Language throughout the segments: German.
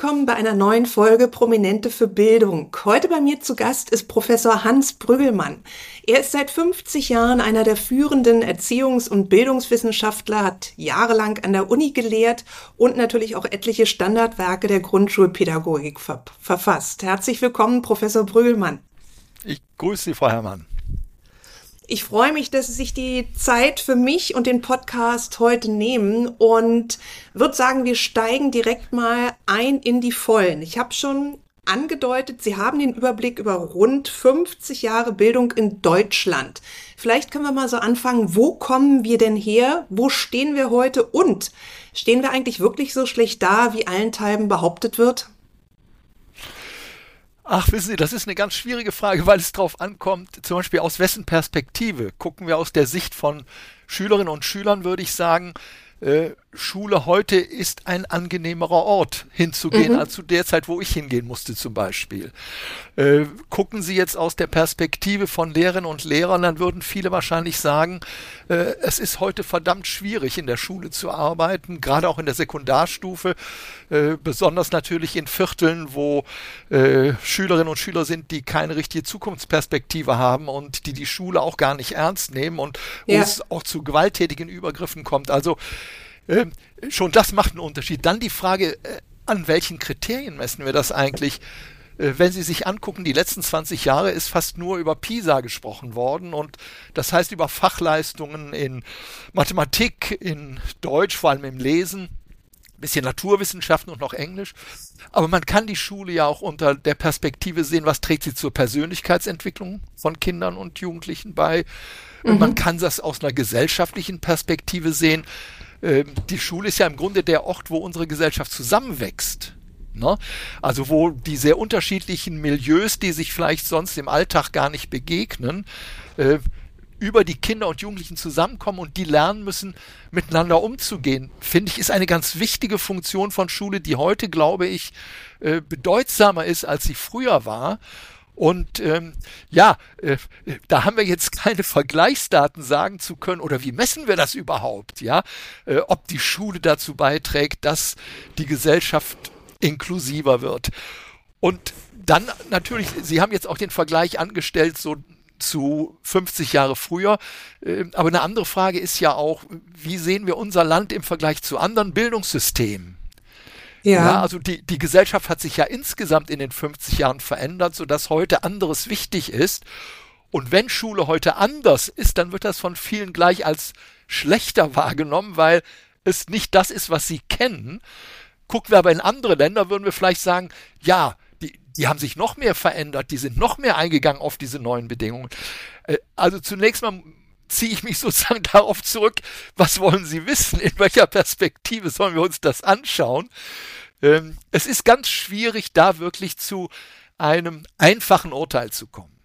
Willkommen bei einer neuen Folge Prominente für Bildung. Heute bei mir zu Gast ist Professor Hans Brüggelmann. Er ist seit 50 Jahren einer der führenden Erziehungs- und Bildungswissenschaftler, hat jahrelang an der Uni gelehrt und natürlich auch etliche Standardwerke der Grundschulpädagogik ver verfasst. Herzlich willkommen, Professor Brüggelmann. Ich grüße Sie, Frau Herrmann. Ich freue mich, dass Sie sich die Zeit für mich und den Podcast heute nehmen und würde sagen, wir steigen direkt mal ein in die Vollen. Ich habe schon angedeutet, Sie haben den Überblick über rund 50 Jahre Bildung in Deutschland. Vielleicht können wir mal so anfangen, wo kommen wir denn her? Wo stehen wir heute? Und stehen wir eigentlich wirklich so schlecht da, wie allenthalben behauptet wird? Ach, wissen Sie, das ist eine ganz schwierige Frage, weil es darauf ankommt, zum Beispiel aus wessen Perspektive. Gucken wir aus der Sicht von Schülerinnen und Schülern, würde ich sagen, äh, Schule heute ist ein angenehmerer Ort hinzugehen mhm. als zu der Zeit, wo ich hingehen musste zum Beispiel. Äh, gucken Sie jetzt aus der Perspektive von Lehrerinnen und Lehrern, dann würden viele wahrscheinlich sagen, äh, es ist heute verdammt schwierig in der Schule zu arbeiten, gerade auch in der Sekundarstufe, äh, besonders natürlich in Vierteln, wo äh, Schülerinnen und Schüler sind, die keine richtige Zukunftsperspektive haben und die die Schule auch gar nicht ernst nehmen und ja. wo es auch zu gewalttätigen Übergriffen kommt. Also äh, schon das macht einen Unterschied. Dann die Frage, äh, an welchen Kriterien messen wir das eigentlich? Äh, wenn Sie sich angucken, die letzten 20 Jahre ist fast nur über PISA gesprochen worden und das heißt über Fachleistungen in Mathematik, in Deutsch, vor allem im Lesen, bisschen Naturwissenschaften und noch Englisch. Aber man kann die Schule ja auch unter der Perspektive sehen, was trägt sie zur Persönlichkeitsentwicklung von Kindern und Jugendlichen bei. Mhm. Man kann das aus einer gesellschaftlichen Perspektive sehen. Ähm, die Schule ist ja im Grunde der Ort, wo unsere Gesellschaft zusammenwächst. Ne? Also wo die sehr unterschiedlichen Milieus, die sich vielleicht sonst im Alltag gar nicht begegnen, äh, über die Kinder und Jugendlichen zusammenkommen und die lernen müssen, miteinander umzugehen, finde ich, ist eine ganz wichtige Funktion von Schule, die heute, glaube ich, äh, bedeutsamer ist, als sie früher war. Und ähm, ja, äh, da haben wir jetzt keine Vergleichsdaten sagen zu können oder wie messen wir das überhaupt, ja, äh, ob die Schule dazu beiträgt, dass die Gesellschaft inklusiver wird. Und dann natürlich, Sie haben jetzt auch den Vergleich angestellt, so zu 50 Jahre früher. Äh, aber eine andere Frage ist ja auch, wie sehen wir unser Land im Vergleich zu anderen Bildungssystemen? Ja. ja. also die, die Gesellschaft hat sich ja insgesamt in den 50 Jahren verändert, sodass heute anderes wichtig ist. Und wenn Schule heute anders ist, dann wird das von vielen gleich als schlechter wahrgenommen, weil es nicht das ist, was sie kennen. Gucken wir aber in andere Länder, würden wir vielleicht sagen, ja, die, die haben sich noch mehr verändert, die sind noch mehr eingegangen auf diese neuen Bedingungen. Äh, also zunächst mal ziehe ich mich sozusagen darauf zurück, was wollen Sie wissen? In welcher Perspektive sollen wir uns das anschauen? Ähm, es ist ganz schwierig, da wirklich zu einem einfachen Urteil zu kommen.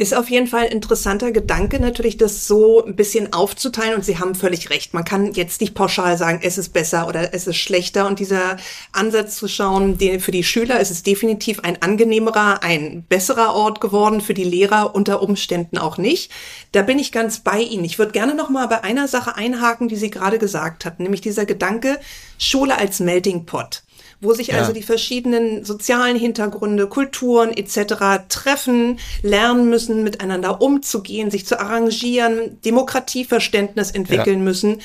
Ist auf jeden Fall ein interessanter Gedanke, natürlich das so ein bisschen aufzuteilen. Und Sie haben völlig recht. Man kann jetzt nicht pauschal sagen, es ist besser oder es ist schlechter. Und dieser Ansatz zu schauen, den, für die Schüler ist es definitiv ein angenehmerer, ein besserer Ort geworden, für die Lehrer unter Umständen auch nicht. Da bin ich ganz bei Ihnen. Ich würde gerne noch mal bei einer Sache einhaken, die Sie gerade gesagt hatten, nämlich dieser Gedanke, Schule als Melting Pot wo sich ja. also die verschiedenen sozialen Hintergründe, Kulturen etc. treffen, lernen müssen, miteinander umzugehen, sich zu arrangieren, Demokratieverständnis entwickeln ja. müssen.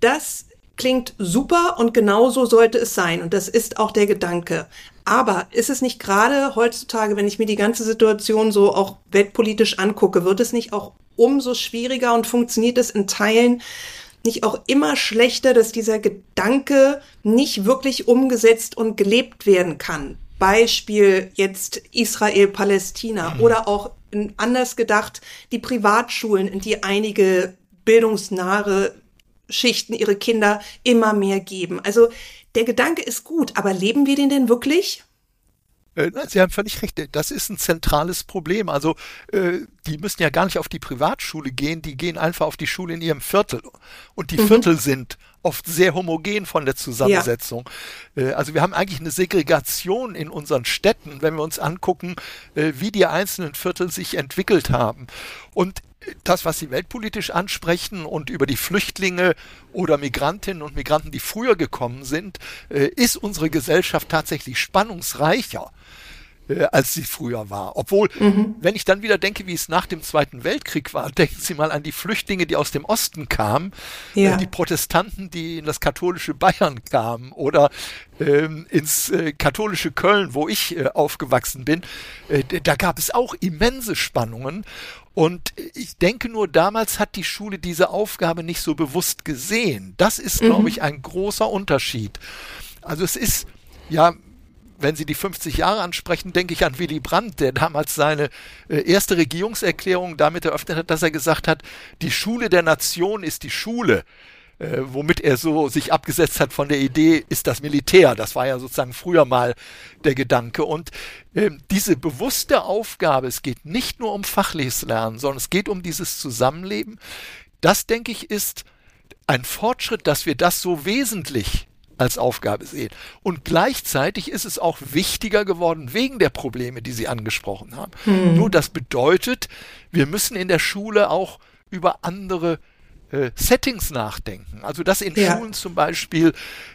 Das klingt super und genauso sollte es sein. Und das ist auch der Gedanke. Aber ist es nicht gerade heutzutage, wenn ich mir die ganze Situation so auch weltpolitisch angucke, wird es nicht auch umso schwieriger und funktioniert es in Teilen nicht auch immer schlechter, dass dieser Gedanke nicht wirklich umgesetzt und gelebt werden kann? Beispiel jetzt Israel-Palästina mhm. oder auch anders gedacht die Privatschulen, in die einige bildungsnahe Schichten ihre Kinder immer mehr geben. Also der Gedanke ist gut, aber leben wir den denn wirklich? Äh, Sie haben völlig recht. Das ist ein zentrales Problem. Also äh, die müssen ja gar nicht auf die Privatschule gehen, die gehen einfach auf die Schule in ihrem Viertel. Und die mhm. Viertel sind oft sehr homogen von der Zusammensetzung. Ja. Äh, also wir haben eigentlich eine Segregation in unseren Städten, wenn wir uns angucken, wie die einzelnen Viertel sich entwickelt haben. Und das, was Sie weltpolitisch ansprechen und über die Flüchtlinge oder Migrantinnen und Migranten, die früher gekommen sind, ist unsere Gesellschaft tatsächlich spannungsreicher äh, als sie früher war. Obwohl, mhm. wenn ich dann wieder denke, wie es nach dem Zweiten Weltkrieg war, denken Sie mal an die Flüchtlinge, die aus dem Osten kamen, äh, ja. äh, die Protestanten, die in das katholische Bayern kamen oder ähm, ins äh, katholische Köln, wo ich äh, aufgewachsen bin. Da gab es auch immense Spannungen. Und ich denke nur, damals hat die Schule diese Aufgabe nicht so bewusst gesehen. Das ist, mhm. glaube ich, ein großer Unterschied. Also es ist, ja, wenn Sie die 50 Jahre ansprechen, denke ich an Willy Brandt, der damals seine äh, erste Regierungserklärung damit eröffnet hat, dass er gesagt hat, die Schule der Nation ist die Schule. Äh, womit er so sich abgesetzt hat von der Idee, ist das Militär. Das war ja sozusagen früher mal der Gedanke. Und äh, diese bewusste Aufgabe, es geht nicht nur um fachliches Lernen, sondern es geht um dieses Zusammenleben. Das, denke ich, ist ein Fortschritt, dass wir das so wesentlich als Aufgabe sehen. Und gleichzeitig ist es auch wichtiger geworden wegen der Probleme, die Sie angesprochen haben. Hm. Nur das bedeutet, wir müssen in der Schule auch über andere äh, Settings nachdenken. Also dass in ja. Schulen zum Beispiel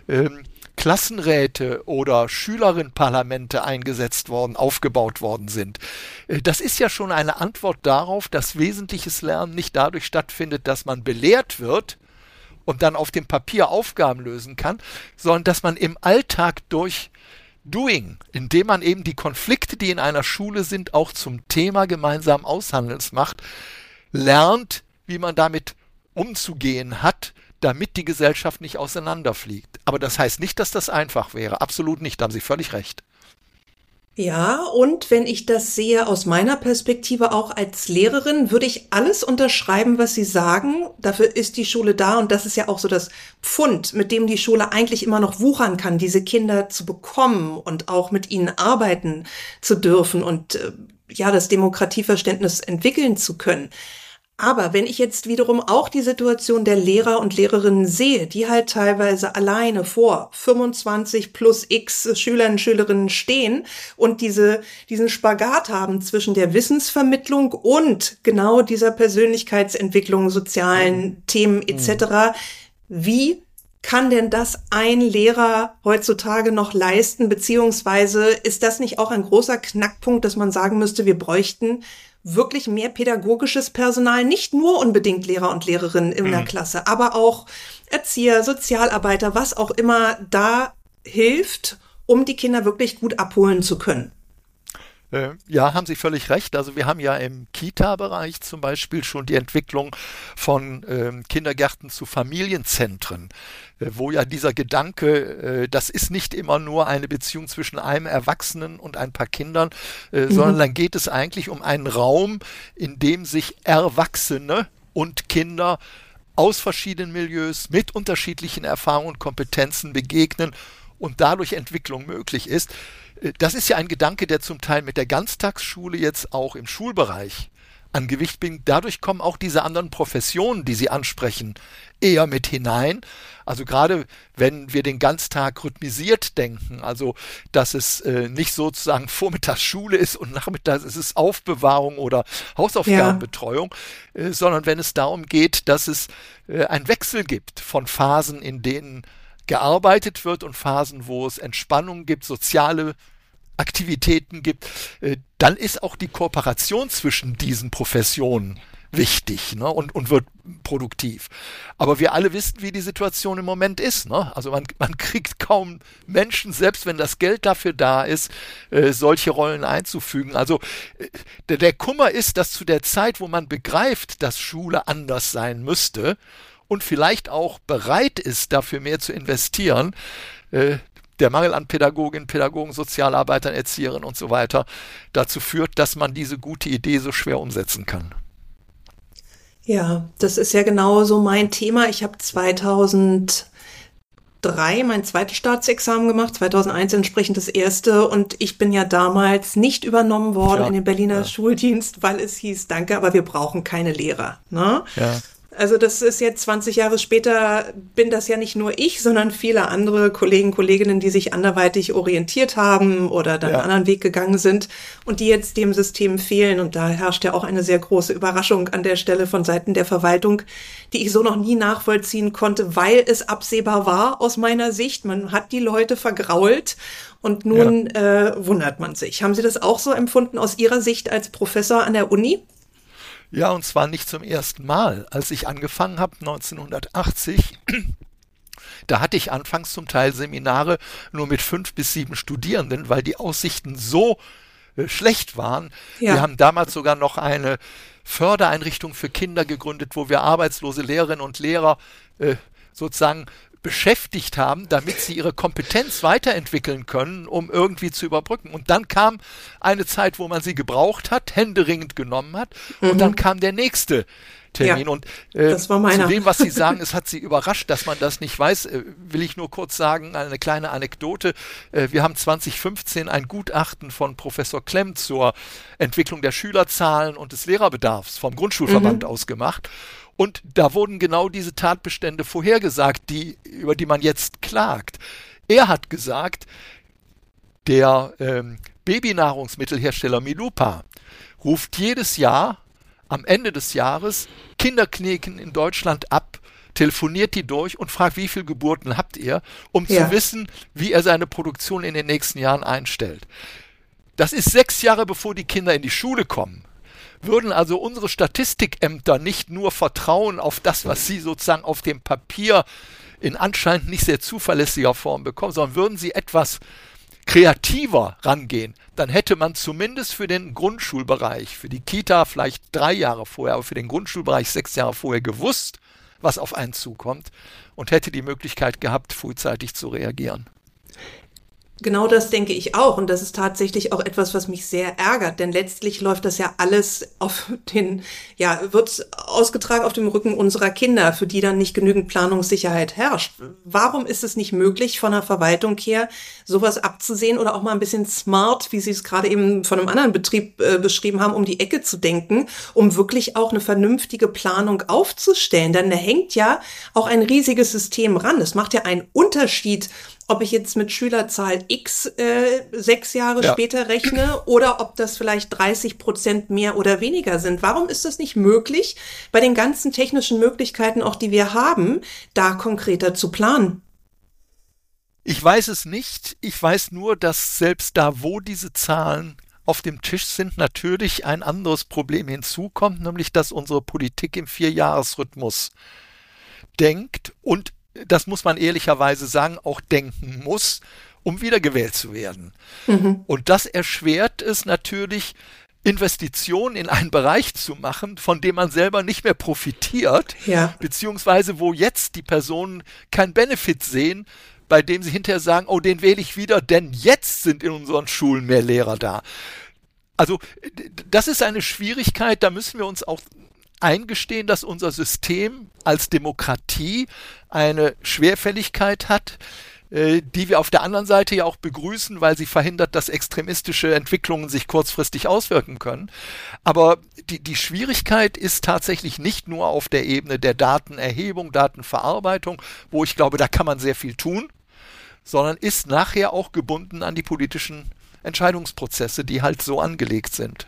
ähm, Klassenräte oder Schülerinnenparlamente eingesetzt worden, aufgebaut worden sind. Äh, das ist ja schon eine Antwort darauf, dass wesentliches Lernen nicht dadurch stattfindet, dass man belehrt wird, und dann auf dem Papier Aufgaben lösen kann, sondern dass man im Alltag durch Doing, indem man eben die Konflikte, die in einer Schule sind, auch zum Thema gemeinsam Aushandels macht, lernt, wie man damit umzugehen hat, damit die Gesellschaft nicht auseinanderfliegt. Aber das heißt nicht, dass das einfach wäre. Absolut nicht, da haben Sie völlig recht. Ja, und wenn ich das sehe aus meiner Perspektive auch als Lehrerin, würde ich alles unterschreiben, was Sie sagen. Dafür ist die Schule da und das ist ja auch so das Pfund, mit dem die Schule eigentlich immer noch wuchern kann, diese Kinder zu bekommen und auch mit ihnen arbeiten zu dürfen und äh, ja, das Demokratieverständnis entwickeln zu können. Aber wenn ich jetzt wiederum auch die Situation der Lehrer und Lehrerinnen sehe, die halt teilweise alleine vor 25 plus x Schülern und Schülerinnen stehen und diese, diesen Spagat haben zwischen der Wissensvermittlung und genau dieser Persönlichkeitsentwicklung, sozialen Themen etc., wie kann denn das ein Lehrer heutzutage noch leisten? Beziehungsweise ist das nicht auch ein großer Knackpunkt, dass man sagen müsste, wir bräuchten wirklich mehr pädagogisches Personal, nicht nur unbedingt Lehrer und Lehrerinnen in der mhm. Klasse, aber auch Erzieher, Sozialarbeiter, was auch immer da hilft, um die Kinder wirklich gut abholen zu können. Äh, ja, haben Sie völlig recht. Also wir haben ja im Kita-Bereich zum Beispiel schon die Entwicklung von ähm, Kindergärten zu Familienzentren, äh, wo ja dieser Gedanke, äh, das ist nicht immer nur eine Beziehung zwischen einem Erwachsenen und ein paar Kindern, äh, mhm. sondern dann geht es eigentlich um einen Raum, in dem sich Erwachsene und Kinder aus verschiedenen Milieus mit unterschiedlichen Erfahrungen und Kompetenzen begegnen und dadurch Entwicklung möglich ist. Äh, das ist ja ein Gedanke, der zum Teil mit der Ganztagsschule jetzt auch im Schulbereich an Gewicht bringt. Dadurch kommen auch diese anderen Professionen, die Sie ansprechen, eher mit hinein. Also gerade wenn wir den Ganztag rhythmisiert denken, also dass es äh, nicht sozusagen vormittags Schule ist und nachmittags ist es Aufbewahrung oder Hausaufgabenbetreuung, ja. äh, sondern wenn es darum geht, dass es äh, einen Wechsel gibt von Phasen, in denen gearbeitet wird und Phasen, wo es Entspannung gibt, soziale Aktivitäten gibt, äh, dann ist auch die Kooperation zwischen diesen Professionen wichtig ne, und, und wird produktiv. Aber wir alle wissen, wie die Situation im Moment ist. Ne? Also man, man kriegt kaum Menschen, selbst wenn das Geld dafür da ist, äh, solche Rollen einzufügen. Also äh, der, der Kummer ist, dass zu der Zeit, wo man begreift, dass Schule anders sein müsste, und vielleicht auch bereit ist, dafür mehr zu investieren, äh, der Mangel an Pädagoginnen, Pädagogen, Sozialarbeitern, Erzieherinnen und so weiter dazu führt, dass man diese gute Idee so schwer umsetzen kann. Ja, das ist ja genau so mein Thema. Ich habe 2003 mein zweites Staatsexamen gemacht, 2001 entsprechend das erste und ich bin ja damals nicht übernommen worden ja, in den Berliner ja. Schuldienst, weil es hieß, danke, aber wir brauchen keine Lehrer. Ne? Ja. Also das ist jetzt 20 Jahre später, bin das ja nicht nur ich, sondern viele andere Kollegen, Kolleginnen, die sich anderweitig orientiert haben oder dann ja. einen anderen Weg gegangen sind und die jetzt dem System fehlen. Und da herrscht ja auch eine sehr große Überraschung an der Stelle von Seiten der Verwaltung, die ich so noch nie nachvollziehen konnte, weil es absehbar war aus meiner Sicht. Man hat die Leute vergrault und nun ja. äh, wundert man sich. Haben Sie das auch so empfunden aus Ihrer Sicht als Professor an der Uni? Ja, und zwar nicht zum ersten Mal. Als ich angefangen habe, 1980, da hatte ich anfangs zum Teil Seminare nur mit fünf bis sieben Studierenden, weil die Aussichten so äh, schlecht waren. Ja. Wir haben damals sogar noch eine Fördereinrichtung für Kinder gegründet, wo wir arbeitslose Lehrerinnen und Lehrer äh, sozusagen beschäftigt haben, damit sie ihre Kompetenz weiterentwickeln können, um irgendwie zu überbrücken. Und dann kam eine Zeit, wo man sie gebraucht hat, händeringend genommen hat, mhm. und dann kam der nächste Termin. Ja, und äh, zu dem, was Sie sagen, es hat Sie überrascht, dass man das nicht weiß, äh, will ich nur kurz sagen, eine kleine Anekdote. Äh, wir haben 2015 ein Gutachten von Professor Klemm zur Entwicklung der Schülerzahlen und des Lehrerbedarfs vom Grundschulverband mhm. aus gemacht. Und da wurden genau diese Tatbestände vorhergesagt, die, über die man jetzt klagt. Er hat gesagt, der ähm, Babynahrungsmittelhersteller Milupa ruft jedes Jahr am Ende des Jahres Kinderkliniken in Deutschland ab, telefoniert die durch und fragt, wie viele Geburten habt ihr, um ja. zu wissen, wie er seine Produktion in den nächsten Jahren einstellt. Das ist sechs Jahre bevor die Kinder in die Schule kommen würden also unsere Statistikämter nicht nur vertrauen auf das, was sie sozusagen auf dem Papier in anscheinend nicht sehr zuverlässiger Form bekommen, sondern würden sie etwas kreativer rangehen, dann hätte man zumindest für den Grundschulbereich, für die Kita vielleicht drei Jahre vorher, aber für den Grundschulbereich sechs Jahre vorher gewusst, was auf einen zukommt und hätte die Möglichkeit gehabt, frühzeitig zu reagieren. Genau das denke ich auch. Und das ist tatsächlich auch etwas, was mich sehr ärgert. Denn letztlich läuft das ja alles auf den, ja, wird ausgetragen auf dem Rücken unserer Kinder, für die dann nicht genügend Planungssicherheit herrscht. Warum ist es nicht möglich, von der Verwaltung her sowas abzusehen oder auch mal ein bisschen smart, wie Sie es gerade eben von einem anderen Betrieb äh, beschrieben haben, um die Ecke zu denken, um wirklich auch eine vernünftige Planung aufzustellen? Denn da hängt ja auch ein riesiges System ran. Es macht ja einen Unterschied, ob ich jetzt mit Schülerzahl X äh, sechs Jahre ja. später rechne oder ob das vielleicht 30 Prozent mehr oder weniger sind. Warum ist das nicht möglich, bei den ganzen technischen Möglichkeiten, auch die wir haben, da konkreter zu planen? Ich weiß es nicht. Ich weiß nur, dass selbst da, wo diese Zahlen auf dem Tisch sind, natürlich ein anderes Problem hinzukommt, nämlich dass unsere Politik im Vierjahresrhythmus denkt und das muss man ehrlicherweise sagen, auch denken muss, um wiedergewählt zu werden. Mhm. Und das erschwert es natürlich, Investitionen in einen Bereich zu machen, von dem man selber nicht mehr profitiert, ja. beziehungsweise wo jetzt die Personen kein Benefit sehen, bei dem sie hinterher sagen, oh, den wähle ich wieder, denn jetzt sind in unseren Schulen mehr Lehrer da. Also das ist eine Schwierigkeit, da müssen wir uns auch eingestehen, dass unser System als Demokratie eine Schwerfälligkeit hat, äh, die wir auf der anderen Seite ja auch begrüßen, weil sie verhindert, dass extremistische Entwicklungen sich kurzfristig auswirken können. Aber die, die Schwierigkeit ist tatsächlich nicht nur auf der Ebene der Datenerhebung, Datenverarbeitung, wo ich glaube, da kann man sehr viel tun, sondern ist nachher auch gebunden an die politischen Entscheidungsprozesse, die halt so angelegt sind.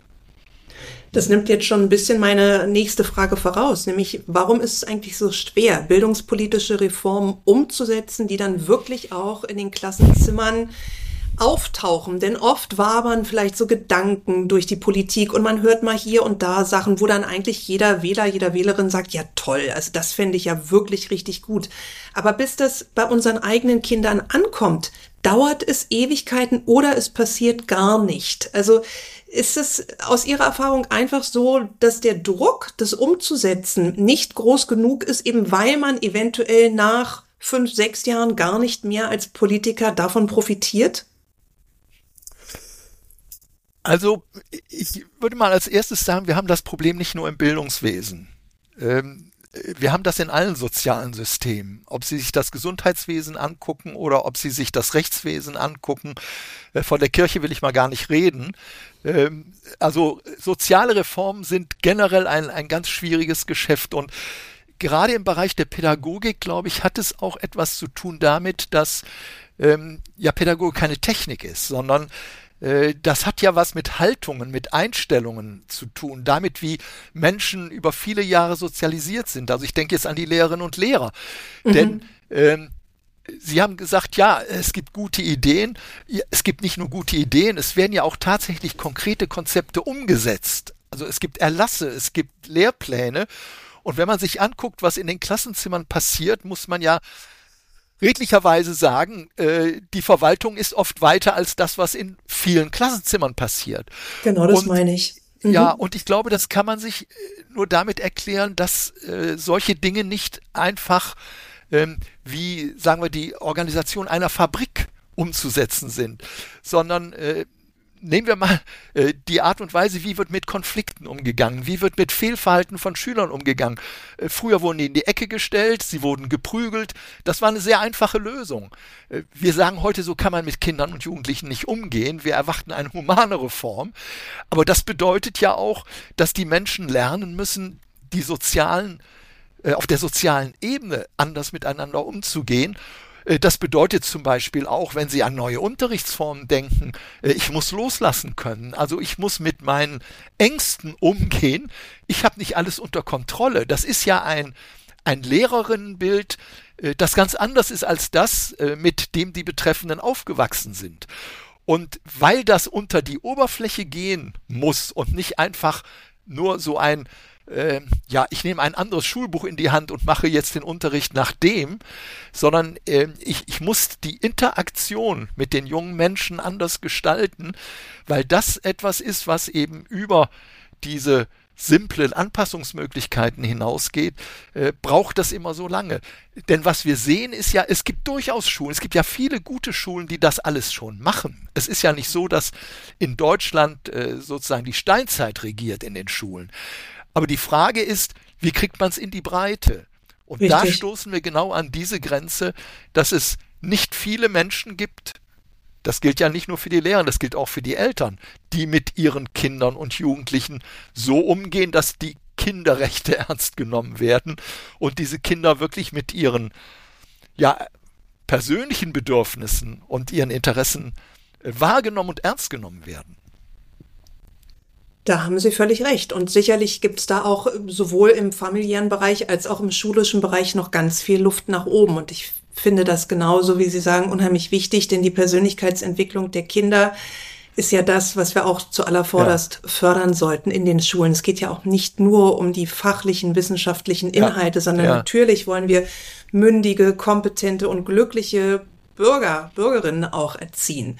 Das nimmt jetzt schon ein bisschen meine nächste Frage voraus, nämlich warum ist es eigentlich so schwer, bildungspolitische Reformen umzusetzen, die dann wirklich auch in den Klassenzimmern auftauchen. Denn oft wabern vielleicht so Gedanken durch die Politik und man hört mal hier und da Sachen, wo dann eigentlich jeder Wähler, jeder Wählerin sagt, ja toll, also das fände ich ja wirklich richtig gut. Aber bis das bei unseren eigenen Kindern ankommt, dauert es Ewigkeiten oder es passiert gar nicht. Also ist es aus Ihrer Erfahrung einfach so, dass der Druck, das umzusetzen, nicht groß genug ist, eben weil man eventuell nach fünf, sechs Jahren gar nicht mehr als Politiker davon profitiert? Also ich würde mal als erstes sagen, wir haben das Problem nicht nur im Bildungswesen. Ähm, wir haben das in allen sozialen Systemen. Ob Sie sich das Gesundheitswesen angucken oder ob Sie sich das Rechtswesen angucken. Äh, von der Kirche will ich mal gar nicht reden. Ähm, also soziale Reformen sind generell ein, ein ganz schwieriges Geschäft und gerade im Bereich der Pädagogik, glaube ich, hat es auch etwas zu tun damit, dass ähm, ja Pädagogik keine Technik ist, sondern das hat ja was mit Haltungen, mit Einstellungen zu tun, damit wie Menschen über viele Jahre sozialisiert sind. Also ich denke jetzt an die Lehrerinnen und Lehrer. Mhm. Denn ähm, Sie haben gesagt, ja, es gibt gute Ideen. Es gibt nicht nur gute Ideen, es werden ja auch tatsächlich konkrete Konzepte umgesetzt. Also es gibt Erlasse, es gibt Lehrpläne. Und wenn man sich anguckt, was in den Klassenzimmern passiert, muss man ja redlicherweise sagen, äh, die Verwaltung ist oft weiter als das, was in vielen Klassenzimmern passiert. Genau, das und, meine ich. Mhm. Ja, und ich glaube, das kann man sich äh, nur damit erklären, dass äh, solche Dinge nicht einfach ähm, wie, sagen wir, die Organisation einer Fabrik umzusetzen sind, sondern äh, nehmen wir mal äh, die Art und Weise, wie wird mit Konflikten umgegangen, wie wird mit Fehlverhalten von Schülern umgegangen. Äh, früher wurden die in die Ecke gestellt, sie wurden geprügelt. Das war eine sehr einfache Lösung. Äh, wir sagen heute, so kann man mit Kindern und Jugendlichen nicht umgehen. Wir erwarten eine humanere Form. Aber das bedeutet ja auch, dass die Menschen lernen müssen, die sozialen äh, auf der sozialen Ebene anders miteinander umzugehen das bedeutet zum Beispiel auch, wenn Sie an neue Unterrichtsformen denken, äh, ich muss loslassen können. Also ich muss mit meinen Ängsten umgehen. Ich habe nicht alles unter Kontrolle. Das ist ja ein, ein Lehrerinnenbild, äh, das ganz anders ist als das, mit dem die Betreffenden aufgewachsen sind. Und weil das unter die Oberfläche gehen muss und nicht einfach nur so ein äh, ja, ich nehme ein anderes Schulbuch in die Hand und mache jetzt den Unterricht nach dem, sondern äh, ich, ich muss die Interaktion mit den jungen Menschen anders gestalten, weil das etwas ist, was eben über diese simplen Anpassungsmöglichkeiten hinausgeht, äh, braucht das immer so lange. Denn was wir sehen ist ja, es gibt durchaus Schulen, es gibt ja viele gute Schulen, die das alles schon machen. Es ist ja nicht so, dass in Deutschland äh, sozusagen die Steinzeit regiert in den Schulen. Aber die Frage ist, wie kriegt man es in die Breite? Und Richtig. da stoßen wir genau an diese Grenze, dass es nicht viele Menschen gibt, das gilt ja nicht nur für die Lehrer, das gilt auch für die Eltern, die mit ihren Kindern und Jugendlichen so umgehen, dass die Kinderrechte ernst genommen werden und diese Kinder wirklich mit ihren ja, persönlichen Bedürfnissen und ihren Interessen äh, wahrgenommen und ernst genommen werden. Da haben Sie völlig recht. Und sicherlich gibt es da auch sowohl im familiären Bereich als auch im schulischen Bereich noch ganz viel Luft nach oben. Und ich finde das genauso, wie Sie sagen, unheimlich wichtig, denn die Persönlichkeitsentwicklung der Kinder ist ja das, was wir auch zuallervorderst ja. fördern sollten in den Schulen. Es geht ja auch nicht nur um die fachlichen, wissenschaftlichen Inhalte, ja. sondern ja. natürlich wollen wir mündige, kompetente und glückliche Bürger, Bürgerinnen auch erziehen.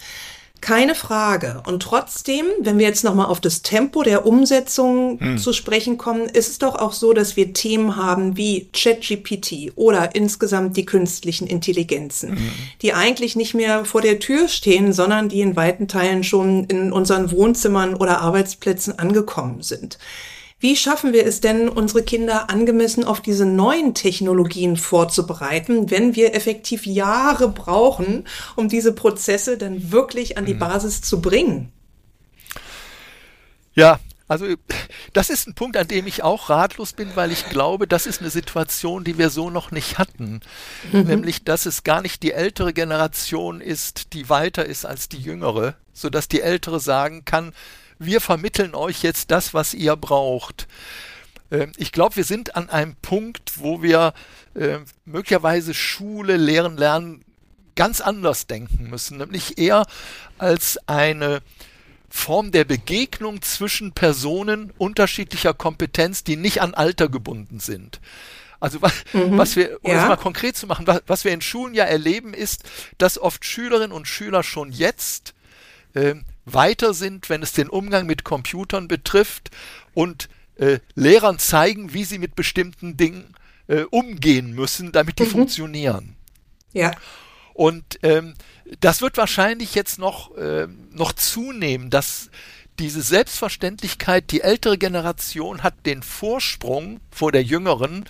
Keine Frage. Und trotzdem, wenn wir jetzt nochmal auf das Tempo der Umsetzung hm. zu sprechen kommen, ist es doch auch so, dass wir Themen haben wie ChatGPT oder insgesamt die künstlichen Intelligenzen, hm. die eigentlich nicht mehr vor der Tür stehen, sondern die in weiten Teilen schon in unseren Wohnzimmern oder Arbeitsplätzen angekommen sind. Wie schaffen wir es denn, unsere Kinder angemessen auf diese neuen Technologien vorzubereiten, wenn wir effektiv Jahre brauchen, um diese Prozesse dann wirklich an die mhm. Basis zu bringen? Ja, also das ist ein Punkt, an dem ich auch ratlos bin, weil ich glaube, das ist eine Situation, die wir so noch nicht hatten. Mhm. Nämlich, dass es gar nicht die ältere Generation ist, die weiter ist als die jüngere, sodass die ältere sagen kann, wir vermitteln euch jetzt das, was ihr braucht. Ähm, ich glaube, wir sind an einem Punkt, wo wir äh, möglicherweise Schule, Lehren, Lernen ganz anders denken müssen, nämlich eher als eine Form der Begegnung zwischen Personen unterschiedlicher Kompetenz, die nicht an Alter gebunden sind. Also was, mhm, was wir, um ja. es mal konkret zu machen, was, was, wir in Schulen ja erleben, ist, dass oft Schülerinnen und Schüler schon jetzt äh, weiter sind, wenn es den Umgang mit Computern betrifft und äh, Lehrern zeigen, wie sie mit bestimmten Dingen äh, umgehen müssen, damit die mhm. funktionieren. Ja. Und ähm, das wird wahrscheinlich jetzt noch, äh, noch zunehmen, dass diese Selbstverständlichkeit, die ältere Generation hat den Vorsprung vor der jüngeren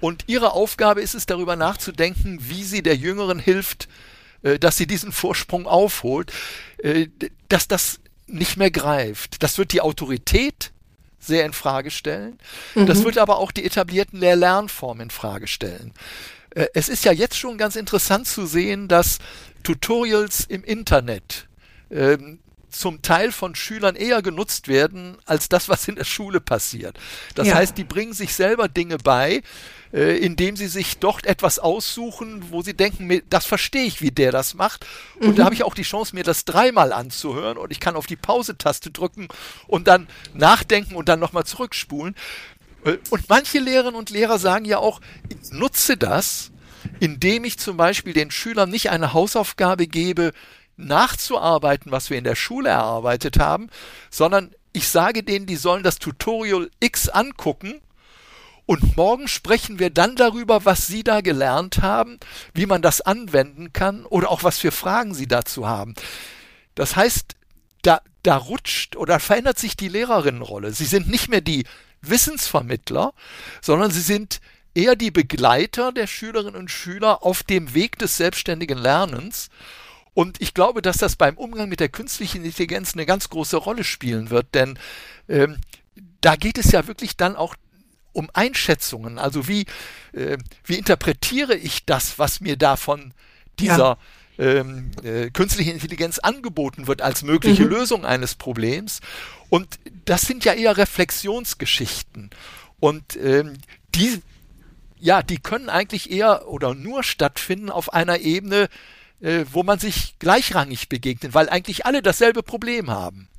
und ihre Aufgabe ist es, darüber nachzudenken, wie sie der jüngeren hilft, dass sie diesen Vorsprung aufholt, äh, dass das nicht mehr greift. Das wird die Autorität sehr in Frage stellen. Mhm. Das wird aber auch die etablierten Lehr-Lernformen in Frage stellen. Äh, es ist ja jetzt schon ganz interessant zu sehen, dass Tutorials im Internet ähm, zum Teil von Schülern eher genutzt werden als das, was in der Schule passiert. Das ja. heißt, die bringen sich selber Dinge bei, äh, indem sie sich dort etwas aussuchen, wo sie denken, das verstehe ich, wie der das macht. Und mhm. da habe ich auch die Chance, mir das dreimal anzuhören und ich kann auf die Pause-Taste drücken und dann nachdenken und dann nochmal zurückspulen. Äh, und manche Lehrerinnen und Lehrer sagen ja auch, ich nutze das, indem ich zum Beispiel den Schülern nicht eine Hausaufgabe gebe, nachzuarbeiten, was wir in der Schule erarbeitet haben, sondern ich sage denen, die sollen das Tutorial X angucken und morgen sprechen wir dann darüber, was Sie da gelernt haben, wie man das anwenden kann oder auch was für Fragen Sie dazu haben. Das heißt, da, da rutscht oder verändert sich die Lehrerinnenrolle. Sie sind nicht mehr die Wissensvermittler, sondern sie sind eher die Begleiter der Schülerinnen und Schüler auf dem Weg des selbstständigen Lernens. Und ich glaube, dass das beim Umgang mit der künstlichen Intelligenz eine ganz große Rolle spielen wird, denn ähm, da geht es ja wirklich dann auch um Einschätzungen. Also wie, äh, wie interpretiere ich das, was mir da von dieser ja. ähm, äh, künstlichen Intelligenz angeboten wird als mögliche mhm. Lösung eines Problems? Und das sind ja eher Reflexionsgeschichten. Und ähm, die, ja, die können eigentlich eher oder nur stattfinden auf einer Ebene, äh, wo man sich gleichrangig begegnet, weil eigentlich alle dasselbe Problem haben.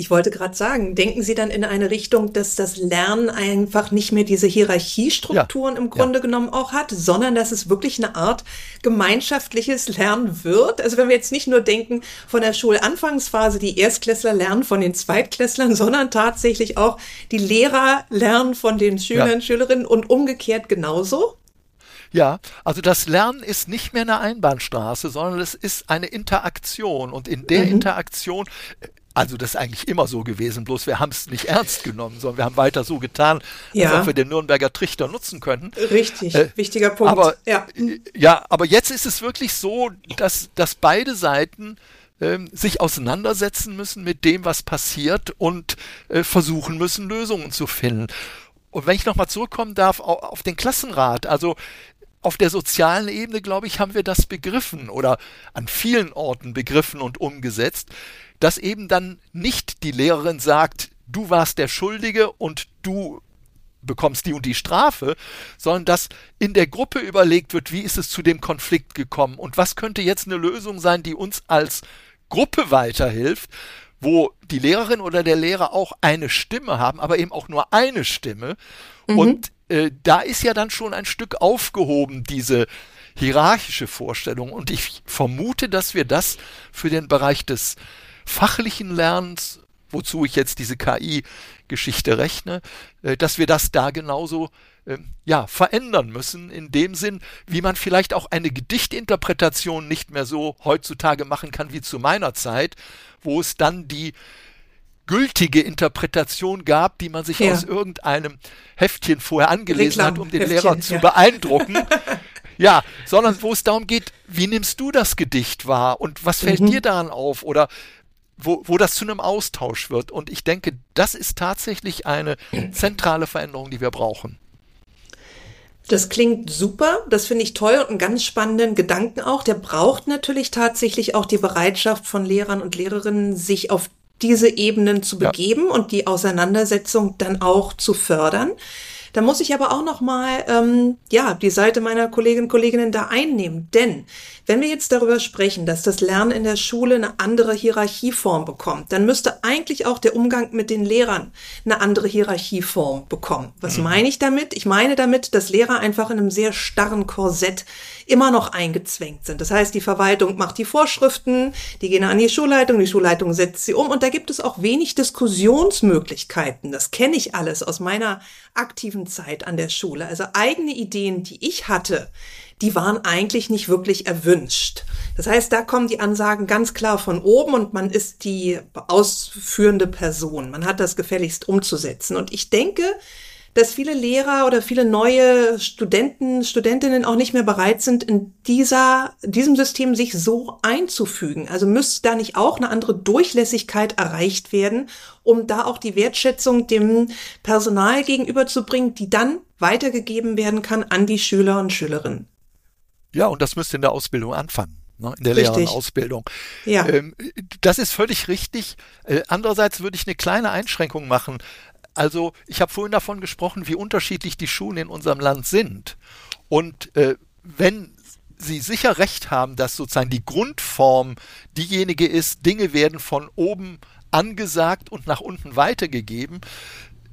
Ich wollte gerade sagen, denken Sie dann in eine Richtung, dass das Lernen einfach nicht mehr diese Hierarchiestrukturen ja, im Grunde ja. genommen auch hat, sondern dass es wirklich eine Art gemeinschaftliches Lernen wird? Also wenn wir jetzt nicht nur denken von der Schulanfangsphase, die Erstklässler lernen von den Zweitklässlern, sondern tatsächlich auch die Lehrer lernen von den Schülern, ja. Schülerinnen und umgekehrt genauso? Ja, also das Lernen ist nicht mehr eine Einbahnstraße, sondern es ist eine Interaktion. Und in der mhm. Interaktion also das ist eigentlich immer so gewesen, bloß wir haben es nicht ernst genommen, sondern wir haben weiter so getan, ja. als ob wir den Nürnberger Trichter nutzen könnten. Richtig, äh, wichtiger Punkt. Aber, ja. Ja, aber jetzt ist es wirklich so, dass, dass beide Seiten ähm, sich auseinandersetzen müssen mit dem, was passiert und äh, versuchen müssen, Lösungen zu finden. Und wenn ich nochmal zurückkommen darf auf den Klassenrat, also auf der sozialen Ebene, glaube ich, haben wir das begriffen oder an vielen Orten begriffen und umgesetzt, dass eben dann nicht die Lehrerin sagt, du warst der Schuldige und du bekommst die und die Strafe, sondern dass in der Gruppe überlegt wird, wie ist es zu dem Konflikt gekommen und was könnte jetzt eine Lösung sein, die uns als Gruppe weiterhilft, wo die Lehrerin oder der Lehrer auch eine Stimme haben, aber eben auch nur eine Stimme. Mhm. Und äh, da ist ja dann schon ein Stück aufgehoben, diese hierarchische Vorstellung. Und ich vermute, dass wir das für den Bereich des fachlichen Lernens, wozu ich jetzt diese KI-Geschichte rechne, äh, dass wir das da genauso äh, ja, verändern müssen, in dem Sinn, wie man vielleicht auch eine Gedichtinterpretation nicht mehr so heutzutage machen kann wie zu meiner Zeit, wo es dann die gültige Interpretation gab, die man sich ja. aus irgendeinem Heftchen vorher angelesen Reklam hat, um den Heftchen, Lehrer zu ja. beeindrucken. ja, sondern wo es darum geht, wie nimmst du das Gedicht wahr und was fällt mhm. dir daran auf oder wo, wo das zu einem Austausch wird. Und ich denke, das ist tatsächlich eine zentrale Veränderung, die wir brauchen. Das klingt super, das finde ich toll und einen ganz spannenden Gedanken auch. Der braucht natürlich tatsächlich auch die Bereitschaft von Lehrern und Lehrerinnen, sich auf diese Ebenen zu begeben ja. und die Auseinandersetzung dann auch zu fördern. Da muss ich aber auch noch mal ähm, ja die Seite meiner Kolleginnen und Kolleginnen da einnehmen, denn wenn wir jetzt darüber sprechen, dass das Lernen in der Schule eine andere Hierarchieform bekommt, dann müsste eigentlich auch der Umgang mit den Lehrern eine andere Hierarchieform bekommen. Was mhm. meine ich damit? Ich meine damit, dass Lehrer einfach in einem sehr starren Korsett immer noch eingezwängt sind. Das heißt, die Verwaltung macht die Vorschriften, die gehen an die Schulleitung, die Schulleitung setzt sie um und da gibt es auch wenig Diskussionsmöglichkeiten. Das kenne ich alles aus meiner aktiven Zeit an der Schule. Also eigene Ideen, die ich hatte, die waren eigentlich nicht wirklich erwünscht. Das heißt, da kommen die Ansagen ganz klar von oben und man ist die ausführende Person. Man hat das gefälligst umzusetzen. Und ich denke, dass viele Lehrer oder viele neue Studenten, Studentinnen auch nicht mehr bereit sind, in dieser, diesem System sich so einzufügen. Also müsste da nicht auch eine andere Durchlässigkeit erreicht werden, um da auch die Wertschätzung dem Personal gegenüberzubringen, die dann weitergegeben werden kann an die Schüler und Schülerinnen. Ja, und das müsste in der Ausbildung anfangen ne, in der Lehrerausbildung. Ja. Ähm, das ist völlig richtig. Äh, andererseits würde ich eine kleine Einschränkung machen. Also ich habe vorhin davon gesprochen, wie unterschiedlich die Schulen in unserem Land sind. Und äh, wenn Sie sicher recht haben, dass sozusagen die Grundform diejenige ist, Dinge werden von oben angesagt und nach unten weitergegeben,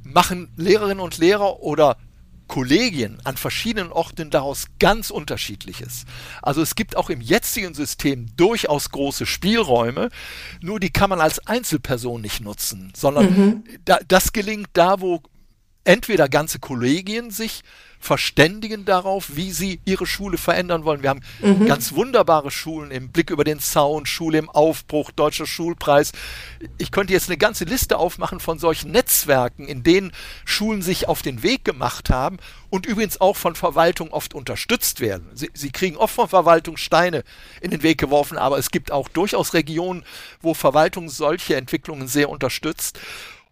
machen Lehrerinnen und Lehrer oder Kollegien an verschiedenen Orten daraus ganz unterschiedliches. Also es gibt auch im jetzigen System durchaus große Spielräume, nur die kann man als Einzelperson nicht nutzen, sondern mhm. da, das gelingt da, wo entweder ganze Kollegien sich verständigen darauf, wie sie ihre Schule verändern wollen. Wir haben mhm. ganz wunderbare Schulen im Blick über den Zaun, Schule im Aufbruch, Deutscher Schulpreis. Ich könnte jetzt eine ganze Liste aufmachen von solchen Netzwerken, in denen Schulen sich auf den Weg gemacht haben und übrigens auch von Verwaltung oft unterstützt werden. Sie, sie kriegen oft von Verwaltung Steine in den Weg geworfen, aber es gibt auch durchaus Regionen, wo Verwaltung solche Entwicklungen sehr unterstützt.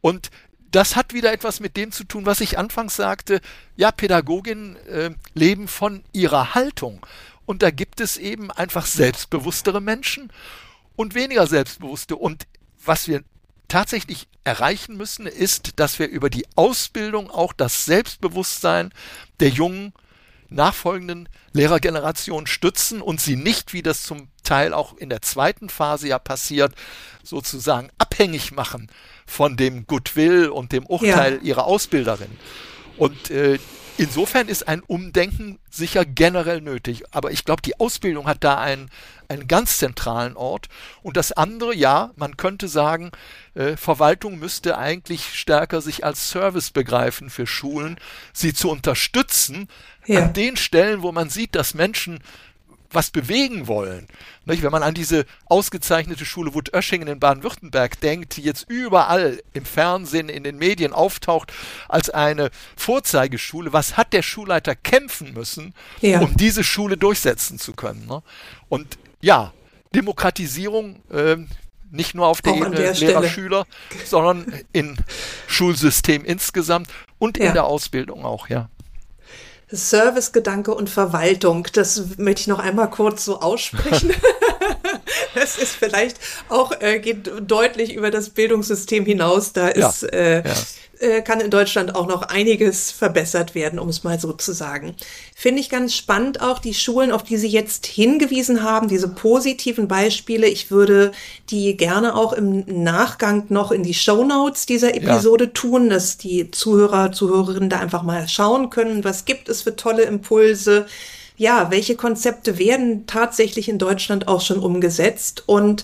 Und das hat wieder etwas mit dem zu tun, was ich anfangs sagte. Ja, Pädagoginnen äh, leben von ihrer Haltung. Und da gibt es eben einfach selbstbewusstere Menschen und weniger selbstbewusste. Und was wir tatsächlich erreichen müssen, ist, dass wir über die Ausbildung auch das Selbstbewusstsein der jungen nachfolgenden Lehrergeneration stützen und sie nicht, wie das zum Teil auch in der zweiten Phase ja passiert, sozusagen abhängig machen von dem Goodwill und dem Urteil ja. ihrer Ausbilderin. Und äh, insofern ist ein Umdenken sicher generell nötig. Aber ich glaube, die Ausbildung hat da einen, einen ganz zentralen Ort. Und das andere, ja, man könnte sagen, äh, Verwaltung müsste eigentlich stärker sich als Service begreifen für Schulen, sie zu unterstützen ja. an den Stellen, wo man sieht, dass Menschen was bewegen wollen. Wenn man an diese ausgezeichnete Schule Wut-Öschingen in Baden-Württemberg denkt, die jetzt überall im Fernsehen, in den Medien auftaucht als eine Vorzeigeschule, was hat der Schulleiter kämpfen müssen, ja. um diese Schule durchsetzen zu können? Ne? Und ja, Demokratisierung, äh, nicht nur auf der Ebene Lehrer-Schüler, sondern im Schulsystem insgesamt und ja. in der Ausbildung auch, ja. Servicegedanke und Verwaltung. Das möchte ich noch einmal kurz so aussprechen. das ist vielleicht auch, äh, geht deutlich über das Bildungssystem hinaus. Da ist, ja, äh, ja. Äh, kann in Deutschland auch noch einiges verbessert werden, um es mal so zu sagen. Finde ich ganz spannend auch die Schulen, auf die Sie jetzt hingewiesen haben, diese positiven Beispiele. Ich würde die gerne auch im Nachgang noch in die Show Notes dieser Episode ja. tun, dass die Zuhörer, Zuhörerinnen da einfach mal schauen können, was gibt es für tolle Impulse ja, welche Konzepte werden tatsächlich in Deutschland auch schon umgesetzt? Und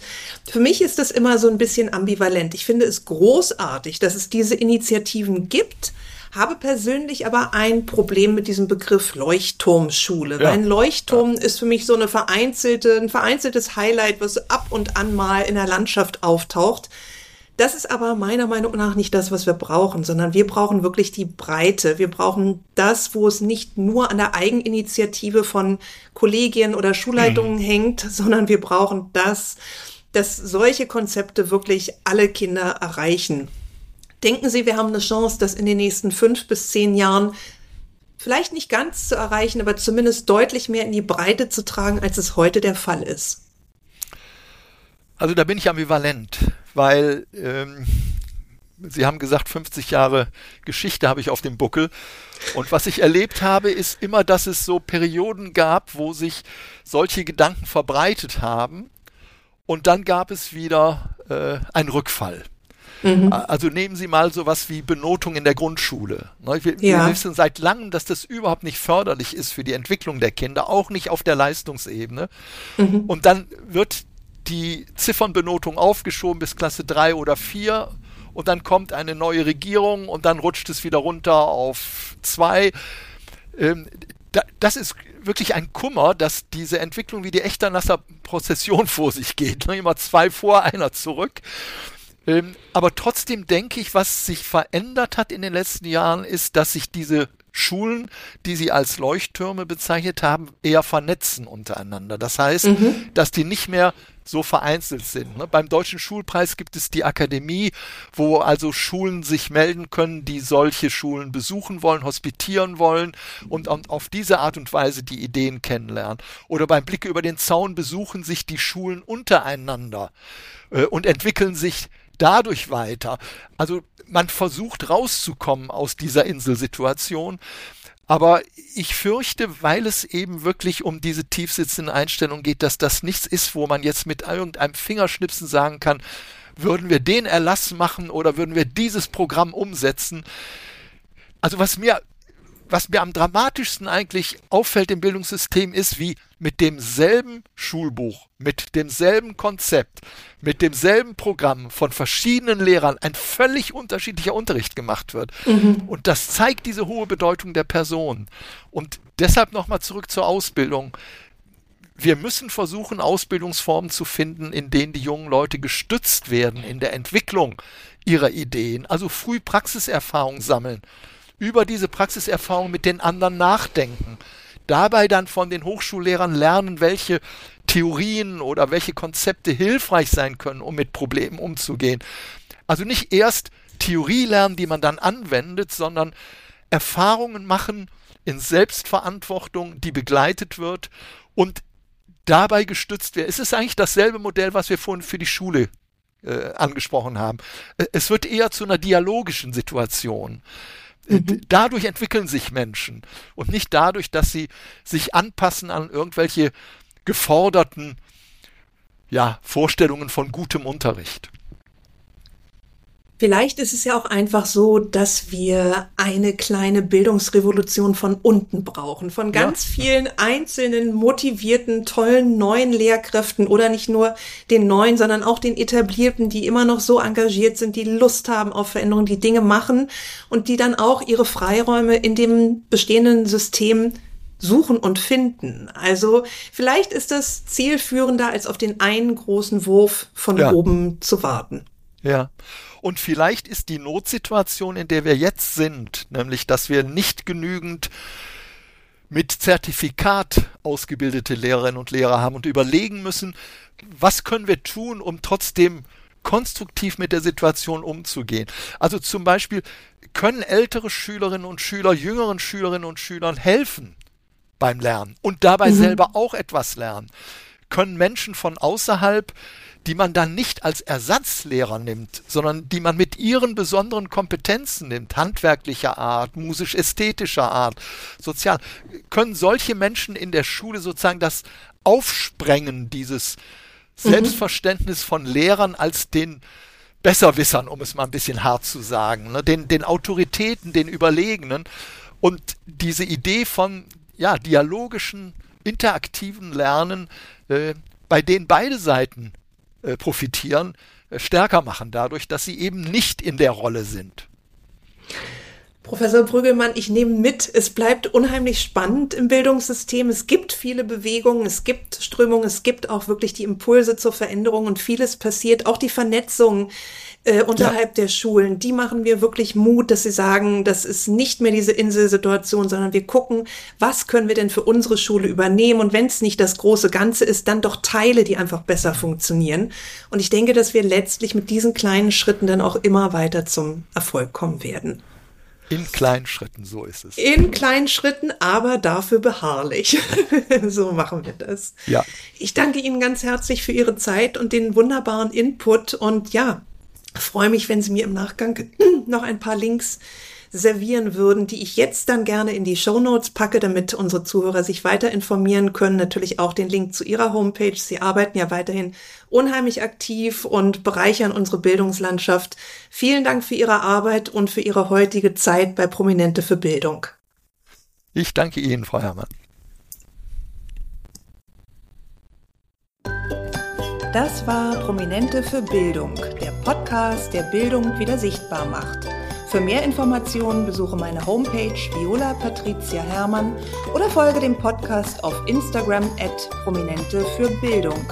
für mich ist das immer so ein bisschen ambivalent. Ich finde es großartig, dass es diese Initiativen gibt habe persönlich aber ein Problem mit diesem Begriff Leuchtturmschule. Ja. Weil ein Leuchtturm ja. ist für mich so eine vereinzelte, ein vereinzeltes Highlight, was ab und an mal in der Landschaft auftaucht. Das ist aber meiner Meinung nach nicht das, was wir brauchen, sondern wir brauchen wirklich die Breite. Wir brauchen das, wo es nicht nur an der Eigeninitiative von Kollegien oder Schulleitungen mhm. hängt, sondern wir brauchen das, dass solche Konzepte wirklich alle Kinder erreichen. Denken Sie, wir haben eine Chance, das in den nächsten fünf bis zehn Jahren vielleicht nicht ganz zu erreichen, aber zumindest deutlich mehr in die Breite zu tragen, als es heute der Fall ist? Also da bin ich ambivalent weil ähm, Sie haben gesagt, 50 Jahre Geschichte habe ich auf dem Buckel. Und was ich erlebt habe, ist immer, dass es so Perioden gab, wo sich solche Gedanken verbreitet haben. Und dann gab es wieder äh, einen Rückfall. Mhm. Also nehmen Sie mal sowas wie Benotung in der Grundschule. Ne, wir, ja. wir, wissen seit langem, dass das überhaupt nicht förderlich ist für die Entwicklung der Kinder, auch nicht auf der Leistungsebene. Mhm. Und dann wird die Ziffernbenotung aufgeschoben bis Klasse 3 oder 4 und dann kommt eine neue Regierung und dann rutscht es wieder runter auf 2. Ähm, da, das ist wirklich ein Kummer, dass diese Entwicklung wie die Echternasser Prozession vor sich geht. Ne? Immer zwei vor, einer zurück. Ähm, aber trotzdem denke ich, was sich verändert hat in den letzten Jahren, ist, dass sich diese Schulen, die sie als Leuchttürme bezeichnet haben, eher vernetzen untereinander. Das heißt, mhm. dass die nicht mehr so vereinzelt sind. Ne? Beim Deutschen Schulpreis gibt es die Akademie, wo also Schulen sich melden können, die solche Schulen besuchen wollen, hospitieren wollen und, und auf diese Art und Weise die Ideen kennenlernen. Oder beim Blicke über den Zaun besuchen sich die Schulen untereinander äh, und entwickeln sich dadurch weiter. Also man versucht rauszukommen aus dieser Inselsituation. Aber ich fürchte, weil es eben wirklich um diese tiefsitzende Einstellung geht, dass das nichts ist, wo man jetzt mit irgendeinem Fingerschnipsen sagen kann, würden wir den Erlass machen oder würden wir dieses Programm umsetzen. Also was mir was mir am dramatischsten eigentlich auffällt im Bildungssystem ist, wie mit demselben Schulbuch, mit demselben Konzept, mit demselben Programm von verschiedenen Lehrern ein völlig unterschiedlicher Unterricht gemacht wird. Mhm. Und das zeigt diese hohe Bedeutung der Person. Und deshalb nochmal zurück zur Ausbildung. Wir müssen versuchen, Ausbildungsformen zu finden, in denen die jungen Leute gestützt werden in der Entwicklung ihrer Ideen, also früh Praxiserfahrung sammeln über diese Praxiserfahrung mit den anderen nachdenken. Dabei dann von den Hochschullehrern lernen, welche Theorien oder welche Konzepte hilfreich sein können, um mit Problemen umzugehen. Also nicht erst Theorie lernen, die man dann anwendet, sondern Erfahrungen machen in Selbstverantwortung, die begleitet wird und dabei gestützt wird. Es ist eigentlich dasselbe Modell, was wir vorhin für die Schule äh, angesprochen haben. Äh, es wird eher zu einer dialogischen Situation. Dadurch entwickeln sich Menschen und nicht dadurch, dass sie sich anpassen an irgendwelche geforderten ja, Vorstellungen von gutem Unterricht. Vielleicht ist es ja auch einfach so, dass wir eine kleine Bildungsrevolution von unten brauchen, von ganz ja. vielen einzelnen motivierten, tollen neuen Lehrkräften oder nicht nur den neuen, sondern auch den etablierten, die immer noch so engagiert sind, die Lust haben auf Veränderungen, die Dinge machen und die dann auch ihre Freiräume in dem bestehenden System suchen und finden. Also vielleicht ist das zielführender, als auf den einen großen Wurf von ja. oben zu warten. Ja. Und vielleicht ist die Notsituation, in der wir jetzt sind, nämlich dass wir nicht genügend mit Zertifikat ausgebildete Lehrerinnen und Lehrer haben und überlegen müssen, was können wir tun, um trotzdem konstruktiv mit der Situation umzugehen. Also zum Beispiel können ältere Schülerinnen und Schüler jüngeren Schülerinnen und Schülern helfen beim Lernen und dabei mhm. selber auch etwas lernen. Können Menschen von außerhalb die man dann nicht als Ersatzlehrer nimmt, sondern die man mit ihren besonderen Kompetenzen nimmt, handwerklicher Art, musisch-ästhetischer Art, sozial, können solche Menschen in der Schule sozusagen das Aufsprengen dieses mhm. Selbstverständnis von Lehrern als den Besserwissern, um es mal ein bisschen hart zu sagen, ne? den, den Autoritäten, den Überlegenen. Und diese Idee von ja, dialogischen, interaktiven Lernen, äh, bei denen beide Seiten äh, profitieren, äh, stärker machen, dadurch, dass sie eben nicht in der Rolle sind. Professor Brügelmann, ich nehme mit, es bleibt unheimlich spannend im Bildungssystem. Es gibt viele Bewegungen, es gibt Strömungen, es gibt auch wirklich die Impulse zur Veränderung und vieles passiert. Auch die Vernetzung äh, unterhalb ja. der Schulen, die machen mir wirklich Mut, dass sie sagen, das ist nicht mehr diese Inselsituation, sondern wir gucken, was können wir denn für unsere Schule übernehmen und wenn es nicht das große Ganze ist, dann doch Teile, die einfach besser funktionieren. Und ich denke, dass wir letztlich mit diesen kleinen Schritten dann auch immer weiter zum Erfolg kommen werden. In kleinen Schritten, so ist es. In kleinen Schritten, aber dafür beharrlich. so machen wir das. Ja. Ich danke Ihnen ganz herzlich für Ihre Zeit und den wunderbaren Input und ja, freue mich, wenn Sie mir im Nachgang noch ein paar Links servieren würden, die ich jetzt dann gerne in die Show Notes packe, damit unsere Zuhörer sich weiter informieren können. Natürlich auch den Link zu Ihrer Homepage. Sie arbeiten ja weiterhin unheimlich aktiv und bereichern unsere Bildungslandschaft. Vielen Dank für Ihre Arbeit und für Ihre heutige Zeit bei Prominente für Bildung. Ich danke Ihnen, Frau Herrmann. Das war Prominente für Bildung, der Podcast, der Bildung wieder sichtbar macht. Für mehr Informationen besuche meine Homepage Viola Patricia Hermann oder folge dem Podcast auf Instagram at Prominente für Bildung.